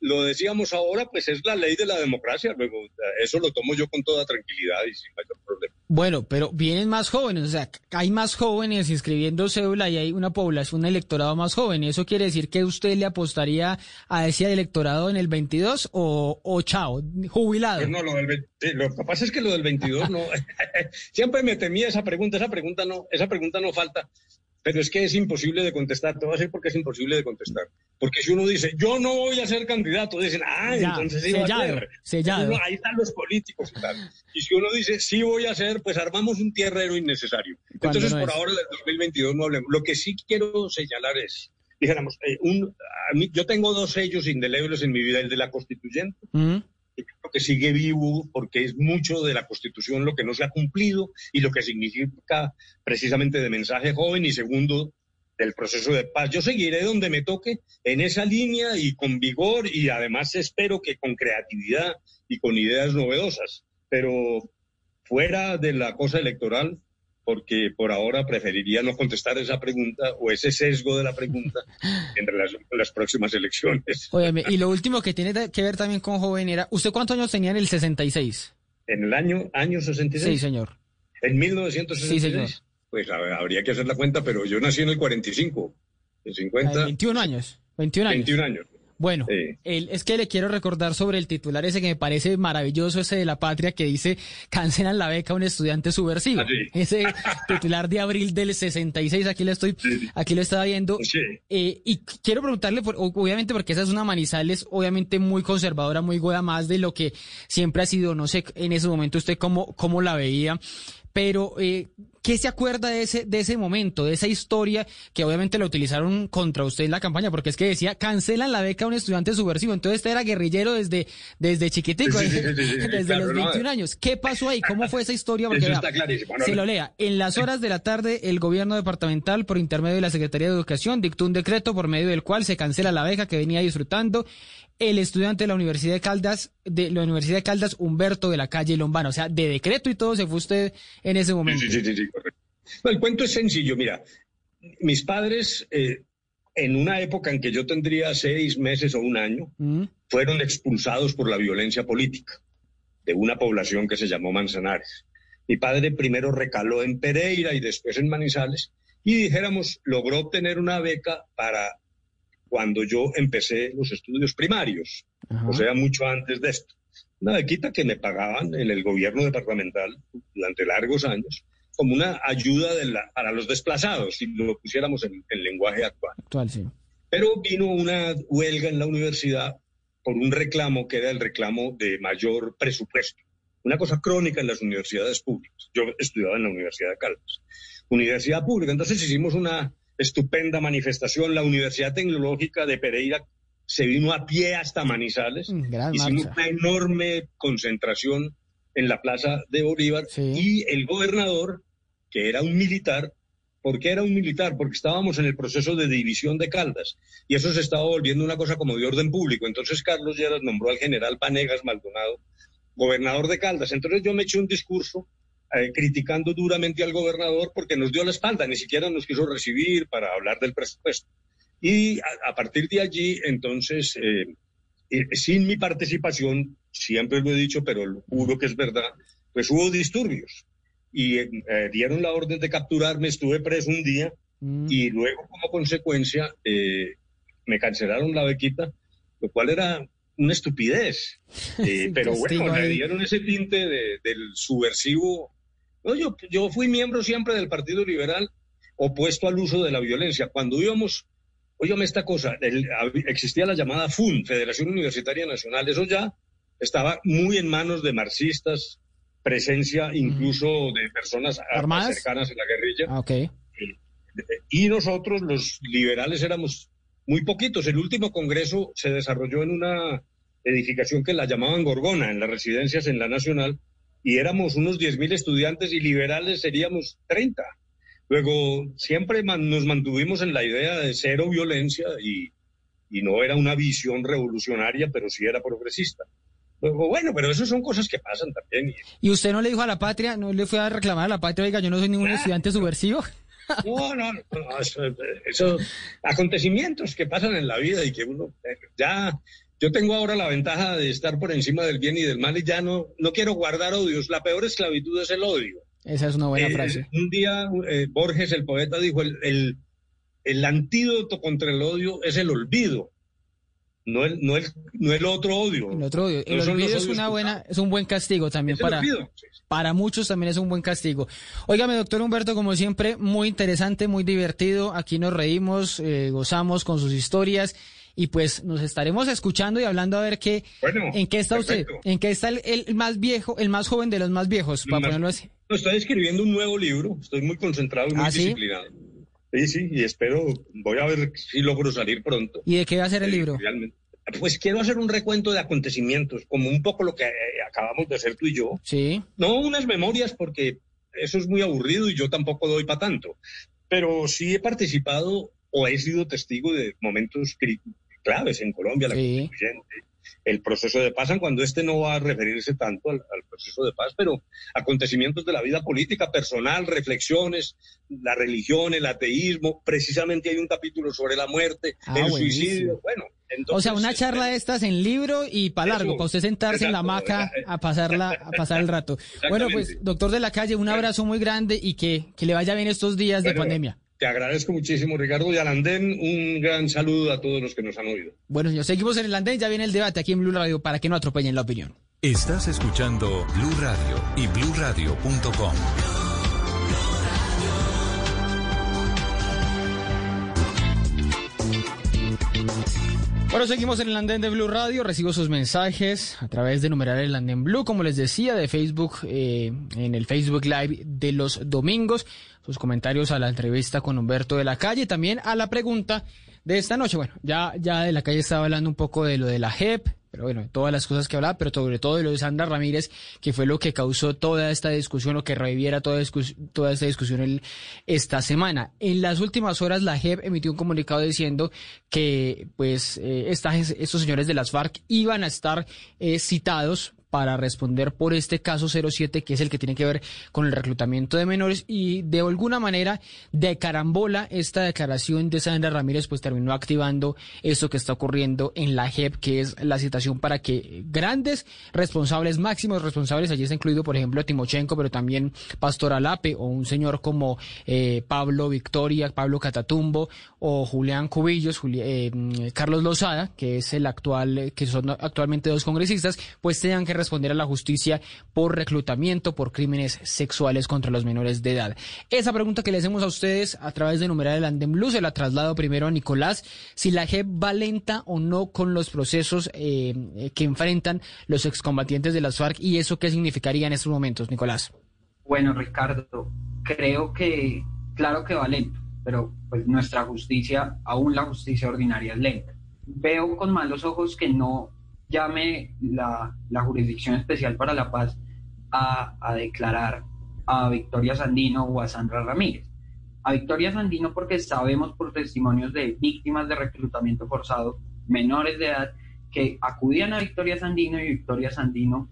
lo decíamos ahora, pues es la ley de la democracia. Luego, eso lo tomo yo con toda tranquilidad y sin mayor problema. Bueno, pero vienen más jóvenes, o sea, hay más jóvenes inscribiendo cédula y hay una población, un electorado más joven. ¿Eso quiere decir que usted le apostaría a ese electorado en el 22 o, o chao, jubilado? Pues no, lo, del, lo que pasa es que lo del 22 no. <laughs> Siempre me temía esa pregunta, esa pregunta no, esa pregunta no falta. Pero es que es imposible de contestar. Te voy a decir por qué es imposible de contestar. Porque si uno dice, yo no voy a ser candidato, dicen, ah, entonces sí va a ser. ahí están los políticos y tal. Y si uno dice, sí voy a ser, pues armamos un tierrero innecesario. Entonces, por ahora, del 2022 no hablemos. Lo que sí quiero señalar es, dijéramos, eh, un, yo tengo dos sellos indelebles en mi vida, el de la constituyente que sigue vivo porque es mucho de la Constitución lo que no se ha cumplido y lo que significa precisamente de mensaje joven y segundo del proceso de paz. Yo seguiré donde me toque en esa línea y con vigor y además espero que con creatividad y con ideas novedosas, pero fuera de la cosa electoral, porque por ahora preferiría no contestar esa pregunta o ese sesgo de la pregunta en relación con las próximas elecciones. <laughs> Óyeme, y lo último que tiene que ver también con joven era, ¿usted cuántos años tenía en el 66? En el año, año 66. Sí, señor. En 1966. Sí, señor. Pues habría que hacer la cuenta, pero yo nací en el 45, en 50. 21 años. 21 años. 21 años. Bueno, el- es que le quiero recordar sobre el titular ese que me parece maravilloso, ese de la patria que dice cancelan la beca a un estudiante subversivo. Ah, sí. <laughs> Ese titular de abril del 66, aquí lo estoy, aquí lo estaba viendo. Sí. Eh, y quiero preguntarle, por- obviamente, porque esa es una Manizales, obviamente muy conservadora, muy goda más de lo que siempre ha sido, no sé, en ese momento usted cómo, cómo la veía, pero eh, ¿qué se acuerda de ese, de ese momento, de esa historia que obviamente la utilizaron contra usted en la campaña? Porque es que decía, cancelan la beca a un estudiante subversivo, entonces usted era guerrillero desde, desde chiquitico, Sí, sí, sí, sí, sí, <laughs> desde claro, los no. 21 años. ¿Qué pasó ahí? ¿Cómo fue esa historia? Porque Eso vea, está clarísimo. No, se lo lea. En las horas de la tarde, el gobierno departamental, por intermedio de la Secretaría de Educación, dictó un decreto por medio del cual se cancela la beca que venía disfrutando el estudiante de la Universidad de Caldas, de la Universidad de Caldas, Humberto de la calle Lombana. O sea, de decreto y todo se fue usted en ese momento. Sí, sí, sí. No, el cuento es sencillo, mira, mis padres, eh, en una época en que yo tendría seis meses o un año, Mm, fueron expulsados por la violencia política de una población que se llamó Manzanares. Mi padre primero recaló en Pereira y después en Manizales y dijéramos, logró obtener una beca para cuando yo empecé los estudios primarios, ajá. o sea, mucho antes de esto. Una bequita que me pagaban en el gobierno departamental durante largos años como una ayuda de la- para los desplazados, si lo pusiéramos en el lenguaje actual. Actual, sí. Pero vino una huelga en la universidad por un reclamo que era el reclamo de mayor presupuesto. Una cosa crónica en las universidades públicas. Yo estudiaba en la Universidad de Caldas. Universidad pública. Entonces hicimos una estupenda manifestación. La Universidad Tecnológica de Pereira se vino a pie hasta Manizales. Mm, gran Hicimos marcha. una enorme concentración en la Plaza de Bolívar Sí. y el gobernador, que era un militar, ¿por qué era un militar? Porque estábamos en el proceso de división de Caldas y eso se estaba volviendo una cosa como de orden público. Entonces Carlos Lleras nombró al general Vanegas Maldonado gobernador de Caldas. Entonces yo me eché un discurso eh, criticando duramente al gobernador porque nos dio la espalda, ni siquiera nos quiso recibir para hablar del presupuesto. Y a, a partir de allí, entonces, eh, eh, sin mi participación, siempre lo he dicho, pero lo juro que es verdad, pues hubo disturbios y eh, eh, dieron la orden de capturarme, estuve preso un día Mm, y luego como consecuencia eh, me cancelaron la bequita, lo cual era una estupidez. <laughs> Eh, pero bueno, le dieron ese tinte de- del subversivo. No, yo, yo fui miembro siempre del Partido Liberal opuesto al uso de la violencia. Cuando íbamos, óyame esta cosa, el- existía la llamada FUN, Federación Universitaria Nacional, eso ya estaba muy en manos de marxistas, presencia incluso de personas ¿Armadas? cercanas a la guerrilla. ah, ok. Y nosotros, los liberales, éramos muy poquitos. El último congreso se desarrolló en una edificación que la llamaban Gorgona, en las residencias en la Nacional, y éramos unos 10.000 estudiantes y liberales seríamos 30. Luego, siempre man- nos mantuvimos en la idea de cero violencia y, y no era una visión revolucionaria, pero sí era progresista. Luego, bueno, pero eso son cosas que pasan también. y- ¿Y usted no le dijo a la patria, no le fue a reclamar a la patria, oiga, yo no soy ningún estudiante subversivo? <laughs> No, no, no, no, eso, eso- acontecimientos que pasan en la vida y que uno eh, ya, yo tengo ahora la ventaja de estar por encima del bien y del mal y ya no, no quiero guardar odios. La peor esclavitud es el odio. Esa es una buena Eh, frase. Un día eh, Borges, el poeta, dijo, el, el, el antídoto contra el odio es el olvido, no el, no el, no el otro odio. El otro odio. El No olvido es una buena, es un buen castigo también para, para muchos también es un buen castigo. Óigame, doctor Humberto, como siempre, muy interesante, muy divertido. Aquí nos reímos, eh, gozamos con sus historias y pues nos estaremos escuchando y hablando a ver qué, Bueno, en qué está perfecto. usted, en qué está el, el más viejo, el más joven de los más viejos, para Más- ponerlo así. No, estoy escribiendo un nuevo libro, estoy muy concentrado y muy ¿Ah, disciplinado. Sí, sí, y espero, voy a ver si logro salir pronto. ¿Y de qué va a ser el Eh, libro? realmente. Pues quiero hacer un recuento de acontecimientos, como un poco lo que eh, acabamos de hacer tú y yo. Sí. No unas memorias, porque eso es muy aburrido y yo tampoco doy para tanto. Pero sí he participado o he sido testigo de momentos claves en Colombia, la Sí. constituyente, el proceso de paz, cuando este no va a referirse tanto al, al proceso de paz, pero acontecimientos de la vida política personal, reflexiones, la religión, el ateísmo, precisamente hay un capítulo sobre la muerte, Ah, el buenísimo. suicidio, bueno. Entonces, o sea, una charla de estas en libro y para largo, para usted sentarse en la exacto, hamaca eh, a pasarla, a pasar el rato. Bueno, pues, doctor de la calle, un abrazo muy grande y que, que le vaya bien estos días de Bueno, pandemia. Te agradezco muchísimo, Ricardo. Y al andén, un gran saludo a todos los que nos han oído. Bueno, señor, seguimos en el andén. Ya viene el debate aquí en Blue Radio para que no atropellen la opinión. Estás escuchando Blue Radio y bluradio.com. Bueno, seguimos en el andén de Blue Radio. Recibo sus mensajes a través de numerar el andén Blue, como les decía, de Facebook, eh, en el Facebook Live de los domingos. Sus comentarios a la entrevista con Humberto de la Calle, también a la pregunta de esta noche. Bueno, ya, ya de la calle estaba hablando un poco de lo de la JEP, pero bueno, todas las cosas que hablaba, pero sobre todo de lo de Sandra Ramírez, que fue lo que causó toda esta discusión o que reviviera toda, esta discusión esta semana. En las últimas horas, la JEP emitió un comunicado diciendo que, pues, eh, estos señores de las FARC iban a estar eh, citados para responder por este caso 07, que es el que tiene que ver con el reclutamiento de menores y de alguna manera de carambola esta declaración de Sandra Ramírez pues terminó activando esto que está ocurriendo en la JEP, que es la citación para que grandes responsables, máximos responsables, allí está incluido por ejemplo Timochenko, pero también Pastor Alape o un señor como eh, Pablo Victoria, Pablo Catatumbo o Julián Cubillos, eh, Carlos Lozada, que es el actual, que son actualmente dos congresistas, pues tengan que responder a la justicia por reclutamiento por crímenes sexuales contra los menores de edad. Esa pregunta que le hacemos a ustedes a través de numerar el Andem Blue se la traslado primero a Nicolás, si la JEP va lenta o no con los procesos eh, que enfrentan los excombatientes de las FARC y eso qué significaría en estos momentos, Nicolás. Bueno, Ricardo, creo que, claro que va lento, pero pues nuestra justicia, aún la justicia ordinaria es lenta. Veo con malos ojos que no llame la, Jurisdicción Especial para la Paz a, declarar a Victoria Sandino o a Sandra Ramírez. A Victoria Sandino porque sabemos por testimonios de víctimas de reclutamiento forzado, menores de edad, que acudían a Victoria Sandino y Victoria Sandino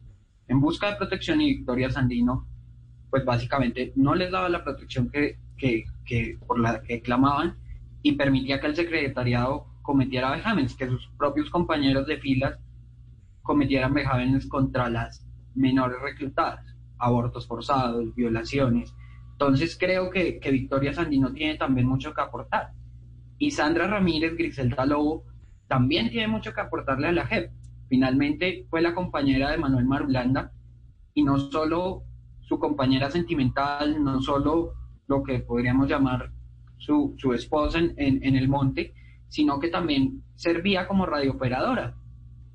en busca de protección y Victoria Sandino pues básicamente no les daba la protección que, que por la que clamaban y permitía que el secretariado cometiera vejámenes, que sus propios compañeros de filas cometieran vejámenes contra las menores reclutadas, abortos forzados, violaciones. Entonces creo que, Victoria Sandino tiene también mucho que aportar. Y Sandra Ramírez, Griselda Lobo, también tiene mucho que aportarle a la JEP. Finalmente fue la compañera de Manuel Marulanda y no solo su compañera sentimental, no solo lo que podríamos llamar su, esposa en, en, el monte, sino que también servía como radiooperadora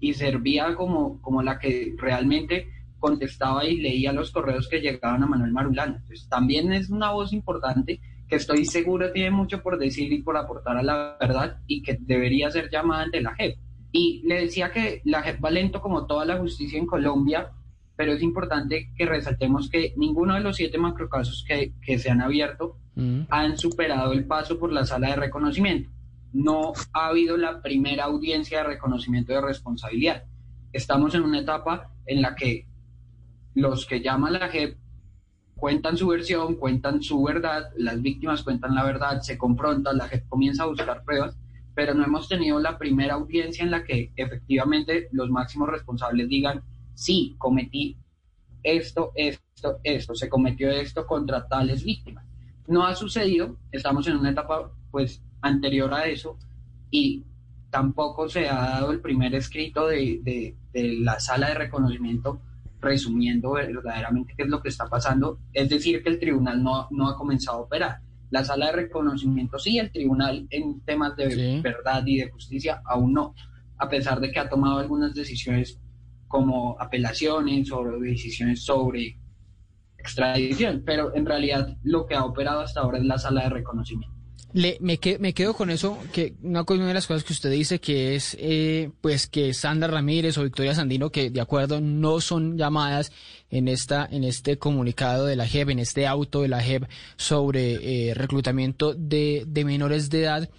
y servía como, como la que realmente contestaba y leía los correos que llegaban a Manuel Marulanda. Entonces, también es una voz importante que estoy seguro tiene mucho por decir y por aportar a la verdad y que debería ser llamada ante la JEP. Y le decía que la JEP va lento como toda la justicia en Colombia, pero es importante que resaltemos que ninguno de los siete macrocasos que, que se han abierto mm. han superado el paso por la sala de reconocimiento no ha habido la primera audiencia de reconocimiento de responsabilidad. Estamos en una etapa en la que los que llaman la JEP cuentan su versión, cuentan su verdad, las víctimas cuentan la verdad, se confrontan, la JEP comienza a buscar pruebas, pero no hemos tenido la primera audiencia en la que efectivamente los máximos responsables digan, sí, cometí esto, esto, esto, se cometió esto contra tales víctimas. No ha sucedido, estamos en una etapa pues anterior a eso y tampoco se ha dado el primer escrito de, la sala de reconocimiento resumiendo verdaderamente qué es lo que está pasando, es decir, que el tribunal no, no ha comenzado a operar. La sala de reconocimiento sí, el tribunal en temas de verdad y de justicia aún no, a pesar de que ha tomado algunas decisiones como apelaciones o decisiones sobre extradición, pero en realidad lo que ha operado hasta ahora es la sala de reconocimiento. Le, me, me quedo con eso, que una, de las cosas que usted dice que es, eh, pues que Sandra Ramírez o Victoria Sandino, que de acuerdo no son llamadas en esta, en este comunicado de la JEP, en este auto de la JEP sobre eh, reclutamiento de, de menores de edad.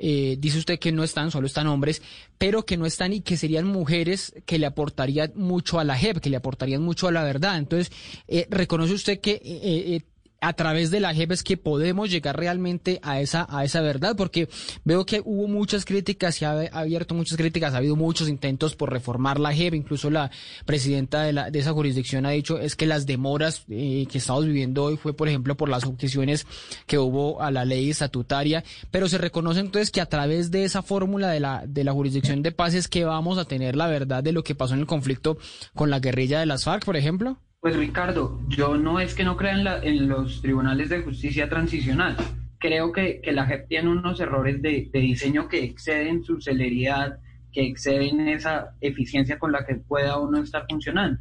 Eh, dice usted que no están, solo están hombres, pero que no están y que serían mujeres que le aportarían mucho a la JEP, que le aportarían mucho a la verdad. Entonces, eh, ¿reconoce usted que eh, a través de la JEP es que podemos llegar realmente a esa, a esa verdad, porque veo que hubo muchas críticas, se ha abierto muchas críticas, ha habido muchos intentos por reformar la JEP, incluso la presidenta de, la, de esa jurisdicción ha dicho es que las demoras eh, que estamos viviendo hoy fue, por ejemplo, por las objeciones que hubo a la ley estatutaria, pero se reconoce entonces que a través de esa fórmula de la, de la jurisdicción de paz es que vamos a tener la verdad de lo que pasó en el conflicto con la guerrilla de las FARC, por ejemplo. Pues Ricardo, yo no es que no crea en, la, los tribunales de justicia transicional. Creo que, que la JEP tiene unos errores de, diseño que exceden su celeridad, que exceden esa eficiencia con la que pueda uno estar funcionando.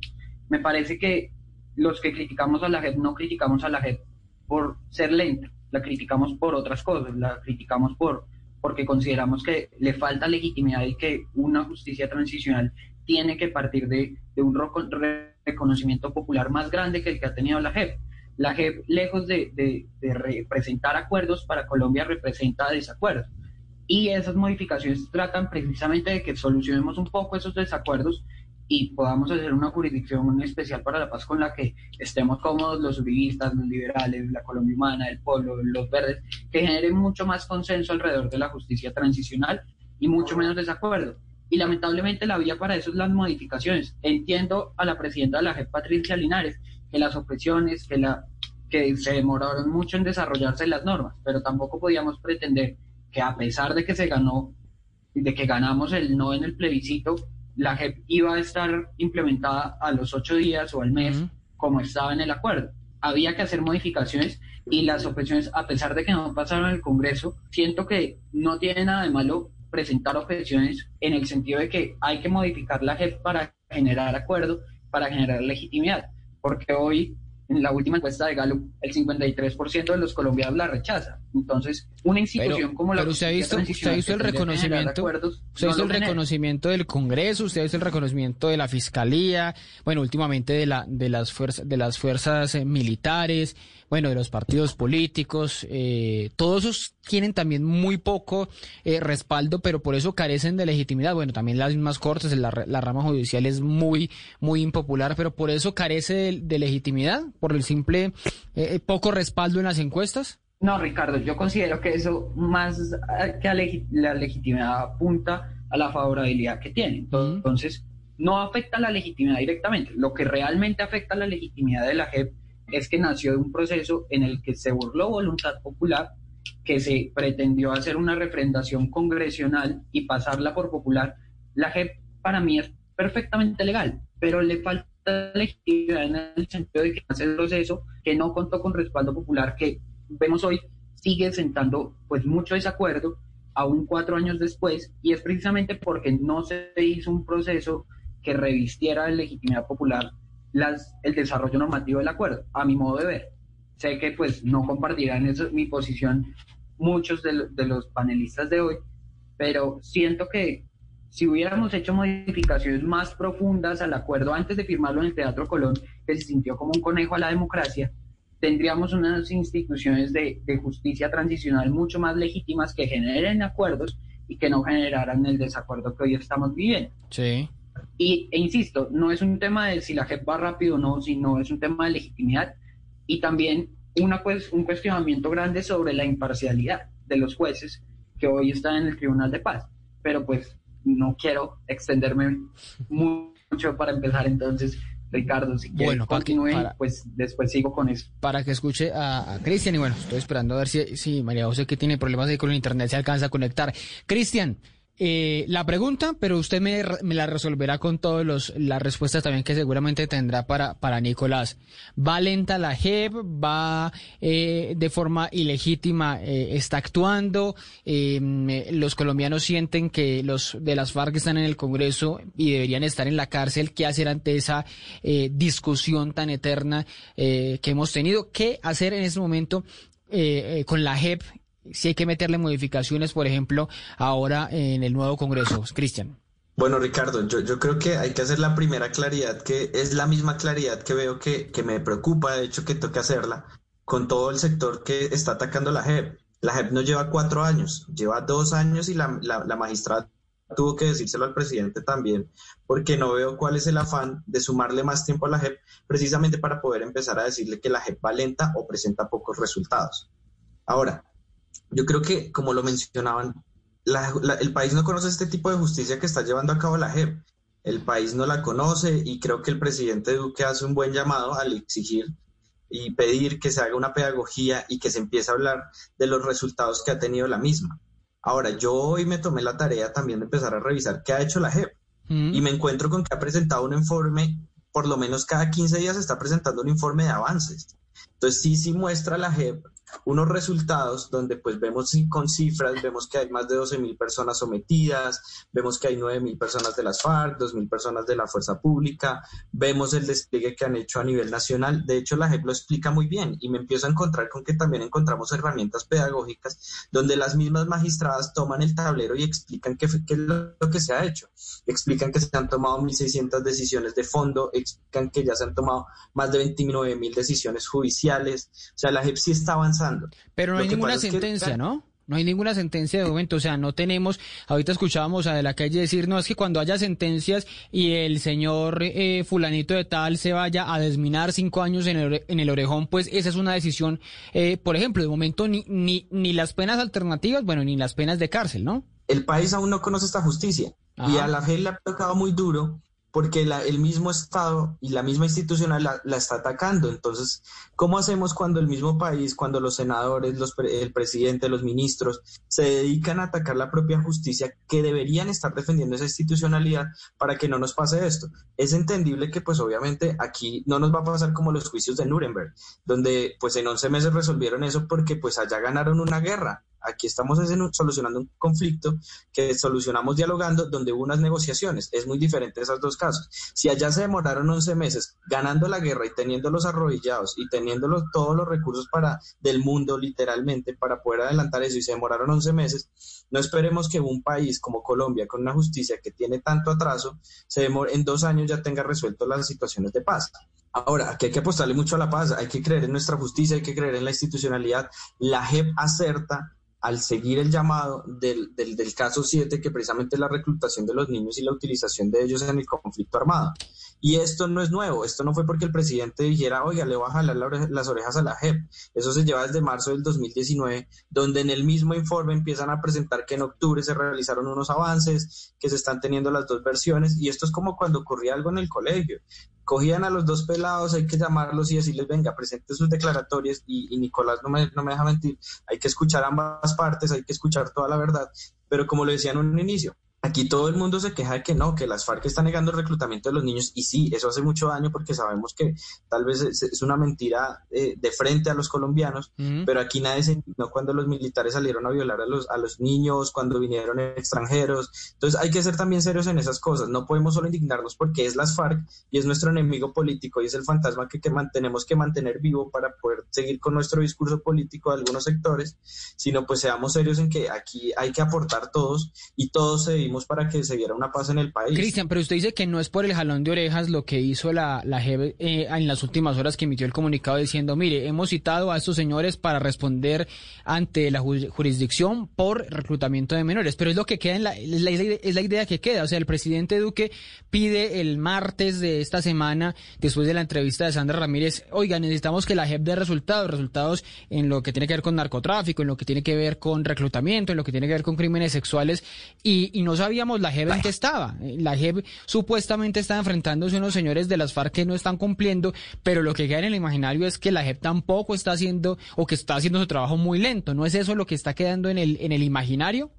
Me parece que los que criticamos a la JEP no criticamos a la JEP por ser lenta, la criticamos por otras cosas, la criticamos por porque consideramos que le falta legitimidad y que una justicia transicional tiene que partir de, de un reconocimiento popular más grande que el que ha tenido la JEP. La JEP, lejos de, de, de representar acuerdos, para Colombia representa desacuerdos. Y esas modificaciones tratan precisamente de que solucionemos un poco esos desacuerdos y podamos hacer una jurisdicción especial para la paz con la que estemos cómodos los uribistas, los liberales, la Colombia humana, el pueblo, los verdes, que generen mucho más consenso alrededor de la justicia transicional y mucho menos desacuerdo y lamentablemente la vía para eso es las modificaciones. Entiendo a la presidenta de la JEP, Patricia Linares, que las opresiones, que, la, que se demoraron mucho en desarrollarse las normas, pero tampoco podíamos pretender que a pesar de que se ganó, de que ganamos el no en el plebiscito, la JEP iba a estar implementada a los ocho días o al mes, como estaba en el acuerdo. Había que hacer modificaciones y las opresiones, a pesar de que no pasaron en el Congreso, siento que no tiene nada de malo presentar objeciones en el sentido de que hay que modificar la JEP para generar acuerdo, para generar legitimidad, porque hoy en la última encuesta de Gallup el 53% de los colombianos la rechaza. Entonces, una institución como la Pero usted ha visto, usted ha visto el reconocimiento, usted ha visto el reconocimiento del Congreso, usted ha visto el reconocimiento de la Fiscalía, bueno, últimamente de la de las fuerzas de las fuerzas eh, militares, bueno, de los partidos políticos, eh, todos esos tienen también muy poco eh, respaldo, pero por eso carecen de legitimidad. Bueno, también las mismas cortes, la, la rama judicial es muy, muy impopular, pero por eso carece de, de legitimidad, por el simple eh, poco respaldo en las encuestas. No, Ricardo, yo considero que eso más que a la legitimidad apunta a la favorabilidad que tiene. Entonces, no afecta la legitimidad directamente. Lo que realmente afecta a la legitimidad de la JEP es que nació de un proceso en el que se burló voluntad popular, que se pretendió hacer una refrendación congresional y pasarla por popular. La JEP para mí es perfectamente legal, pero le falta legitimidad en el sentido de que hace el proceso que no contó con respaldo popular, que vemos hoy sigue sentando pues mucho desacuerdo aún cuatro años después y es precisamente porque no se hizo un proceso que revistiera de legitimidad popular las, el desarrollo normativo del acuerdo, a mi modo de ver. Sé que pues no compartirán eso, mi posición muchos de, de los panelistas de hoy, pero siento que si hubiéramos hecho modificaciones más profundas al acuerdo antes de firmarlo en el Teatro Colón, que se sintió como un conejo a la democracia, tendríamos unas instituciones de, de, justicia transicional mucho más legítimas que generen acuerdos y que no generaran el desacuerdo que hoy estamos viviendo. Sí. Y, e insisto, no es un tema de si la JEP va rápido o no, sino es un tema de legitimidad y también una, pues, un cuestionamiento grande sobre la imparcialidad de los jueces que hoy están en el Tribunal de Paz. Pero pues no quiero extenderme mucho para empezar entonces Ricardo, si bueno, continúe, pues después sigo con eso. Para que escuche a, a Cristian, y bueno, estoy esperando a ver si, si María José, que tiene problemas ahí con el internet, se alcanza a conectar. Cristian, eh, la pregunta, pero usted me, la resolverá con todas las respuestas también que seguramente tendrá para, para Nicolás. ¿Va lenta la JEP? ¿Va eh, de forma ilegítima? Eh, ¿Está actuando? Eh, ¿Los colombianos sienten que los de las FARC están en el Congreso y deberían estar en la cárcel? ¿Qué hacer ante esa eh, discusión tan eterna eh, que hemos tenido? ¿Qué hacer en este momento con la JEP si hay que meterle modificaciones, por ejemplo, ahora en el nuevo Congreso. Cristian. Bueno, Ricardo, yo, creo que hay que hacer la primera claridad, que es la misma claridad que veo que, que me preocupa, de hecho, que toca hacerla con todo el sector que está atacando la JEP. La JEP no lleva cuatro años, lleva dos años y la, la, la magistrada tuvo que decírselo al presidente también, porque no veo cuál es el afán de sumarle más tiempo a la JEP, precisamente para poder empezar a decirle que la JEP va lenta o presenta pocos resultados. Ahora, yo creo que, como lo mencionaban, el país no conoce este tipo de justicia que está llevando a cabo la JEP. El país no la conoce y creo que el presidente Duque hace un buen llamado al exigir y pedir que se haga una pedagogía y que se empiece a hablar de los resultados que ha tenido la misma. Ahora, yo hoy me tomé la tarea también de empezar a revisar qué ha hecho la JEP mm. y me encuentro con que ha presentado un informe, por lo menos cada 15 días está presentando un informe de avances. Entonces sí, sí muestra la JEP unos resultados donde pues vemos con cifras, vemos que hay más de 12 mil personas sometidas, vemos que hay 9 mil personas de las FARC, 2 mil personas de la Fuerza Pública, vemos el despliegue que han hecho a nivel nacional. De hecho, la JEP lo explica muy bien y me empiezo a encontrar con que también encontramos herramientas pedagógicas donde las mismas magistradas toman el tablero y explican qué, qué es lo que se ha hecho. Explican que se han tomado 1.600 decisiones de fondo, explican que ya se han tomado más de 29 mil decisiones judiciales. O sea, la JEP sí está avanzando pero no hay ninguna sentencia, ¿no? No hay ninguna sentencia de momento, o sea, no tenemos, ahorita escuchábamos a de la calle decir, no, es que cuando haya sentencias y el señor eh, fulanito de tal se vaya a desminar cinco años en el, en el orejón, pues esa es una decisión, eh, por ejemplo, de momento ni, ni, ni las penas alternativas, bueno, ni las penas de cárcel, ¿no? El país aún no conoce esta justicia y a la gente le ha tocado muy duro porque el mismo Estado y la misma institucional la, está atacando. Entonces, ¿cómo hacemos cuando el mismo país, cuando los senadores, los, el presidente, los ministros se dedican a atacar la propia justicia que deberían estar defendiendo esa institucionalidad para que no nos pase esto? Es entendible que pues obviamente aquí no nos va a pasar como los juicios de Nuremberg, donde pues en 11 meses resolvieron eso porque pues allá ganaron una guerra Aquí estamos solucionando un conflicto que solucionamos dialogando donde hubo unas negociaciones. Es muy diferente esos dos casos. Si allá se demoraron 11 meses ganando la guerra y teniéndolos arrodillados y teniendo todos los recursos para, del mundo literalmente para poder adelantar eso y se demoraron 11 meses, no esperemos que un país como Colombia con una justicia que tiene tanto atraso se demore, en dos años ya tenga resuelto las situaciones de paz. Ahora, aquí hay que apostarle mucho a la paz, hay que creer en nuestra justicia, hay que creer en la institucionalidad. La JEP acerta al seguir el llamado del, del, caso 7, que precisamente es la reclutación de los niños y la utilización de ellos en el conflicto armado. Y esto no es nuevo, esto no fue porque el presidente dijera, oiga, le voy a jalar las orejas a la JEP. Eso se lleva desde marzo del 2019, donde en el mismo informe empiezan a presentar que en octubre se realizaron unos avances, que se están teniendo las dos versiones, y esto es como cuando ocurría algo en el colegio cogían a los dos pelados, hay que llamarlos y decirles, venga, presente sus declaratorias y, Nicolás no me, no me deja mentir, hay que escuchar ambas partes, hay que escuchar toda la verdad, pero como lo decía en un inicio, Aquí todo el mundo se queja de que no, que las FARC están negando el reclutamiento de los niños y sí, eso hace mucho daño porque sabemos que tal vez es, una mentira eh, de frente a los colombianos, pero aquí nadie se indignó cuando los militares salieron a violar a los, a los niños, cuando vinieron extranjeros. Entonces hay que ser también serios en esas cosas, no podemos solo indignarnos porque es las FARC y es nuestro enemigo político y es el fantasma que, que mantenemos que mantener vivo para poder seguir con nuestro discurso político de algunos sectores, sino pues seamos serios en que aquí hay que aportar todos y todos se para que se diera una paz en el país. Cristian, pero usted dice que no es por el jalón de orejas lo que hizo la, la eh, en las últimas horas que emitió el comunicado diciendo, mire, hemos citado a estos señores para responder ante la jurisdicción por reclutamiento de menores, pero es lo que queda en la, es la, es la idea que queda. O sea, el presidente Duque pide el martes de esta semana, después de la entrevista de Sandra Ramírez, oiga, necesitamos que la JEP dé resultados, resultados en lo que tiene que ver con narcotráfico, en lo que tiene que ver con reclutamiento, en lo que tiene que ver con crímenes sexuales, y, y no sabíamos la JEP en qué estaba. La JEP supuestamente está enfrentándose a unos señores de las FARC que no están cumpliendo, pero lo que queda en el imaginario es que la JEP tampoco está haciendo o que está haciendo su trabajo muy lento. ¿No es eso lo que está quedando en el, en el imaginario?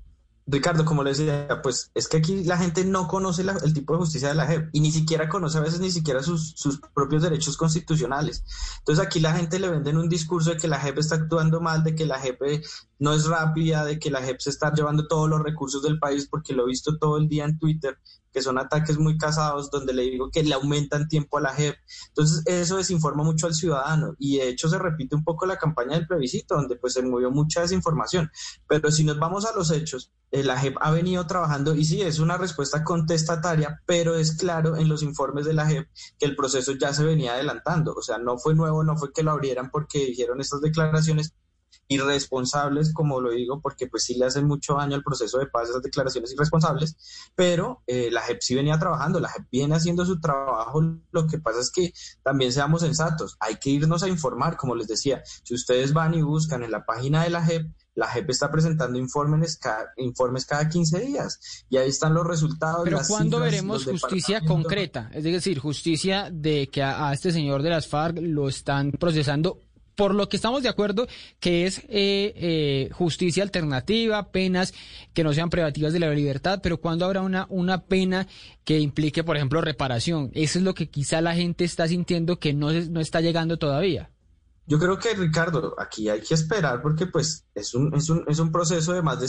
Ricardo, como le decía, pues es que aquí la gente no conoce el tipo de justicia de la JEP y ni siquiera conoce a veces ni siquiera sus, sus, propios derechos constitucionales. Entonces aquí la gente le venden un discurso de que la JEP está actuando mal, de que la JEP no es rápida, de que la JEP se está llevando todos los recursos del país, porque lo he visto todo el día en Twitter, que son ataques muy casados, donde le digo que le aumentan tiempo a la JEP. Entonces, eso desinforma mucho al ciudadano y de hecho se repite un poco la campaña del plebiscito, donde pues se movió mucha desinformación. Pero si nos vamos a los hechos, eh, la JEP ha venido trabajando y sí, es una respuesta contestataria, pero es claro en los informes de la JEP que el proceso ya se venía adelantando. O sea, no fue nuevo, no fue que lo abrieran porque dijeron estas declaraciones, irresponsables, como lo digo, porque pues sí le hacen mucho daño al proceso de paz esas declaraciones irresponsables, pero eh, la JEP sí venía trabajando, la JEP viene haciendo su trabajo, lo que pasa es que también seamos sensatos, hay que irnos a informar, como les decía, si ustedes van y buscan en la página de la JEP, la JEP está presentando informes cada, informes cada 15 días y ahí están los resultados. Pero ¿cuándo cifras, veremos justicia concreta? Es decir, justicia de que a, a este señor de las FARC lo están procesando por lo que estamos de acuerdo que es eh, eh, justicia alternativa, penas que no sean privativas de la libertad, pero ¿cuándo habrá una, una pena que implique, por ejemplo, reparación? Eso es lo que quizá la gente está sintiendo que no, no está llegando todavía. Yo creo que, Ricardo, aquí hay que esperar porque pues es un, es un, es un proceso de más de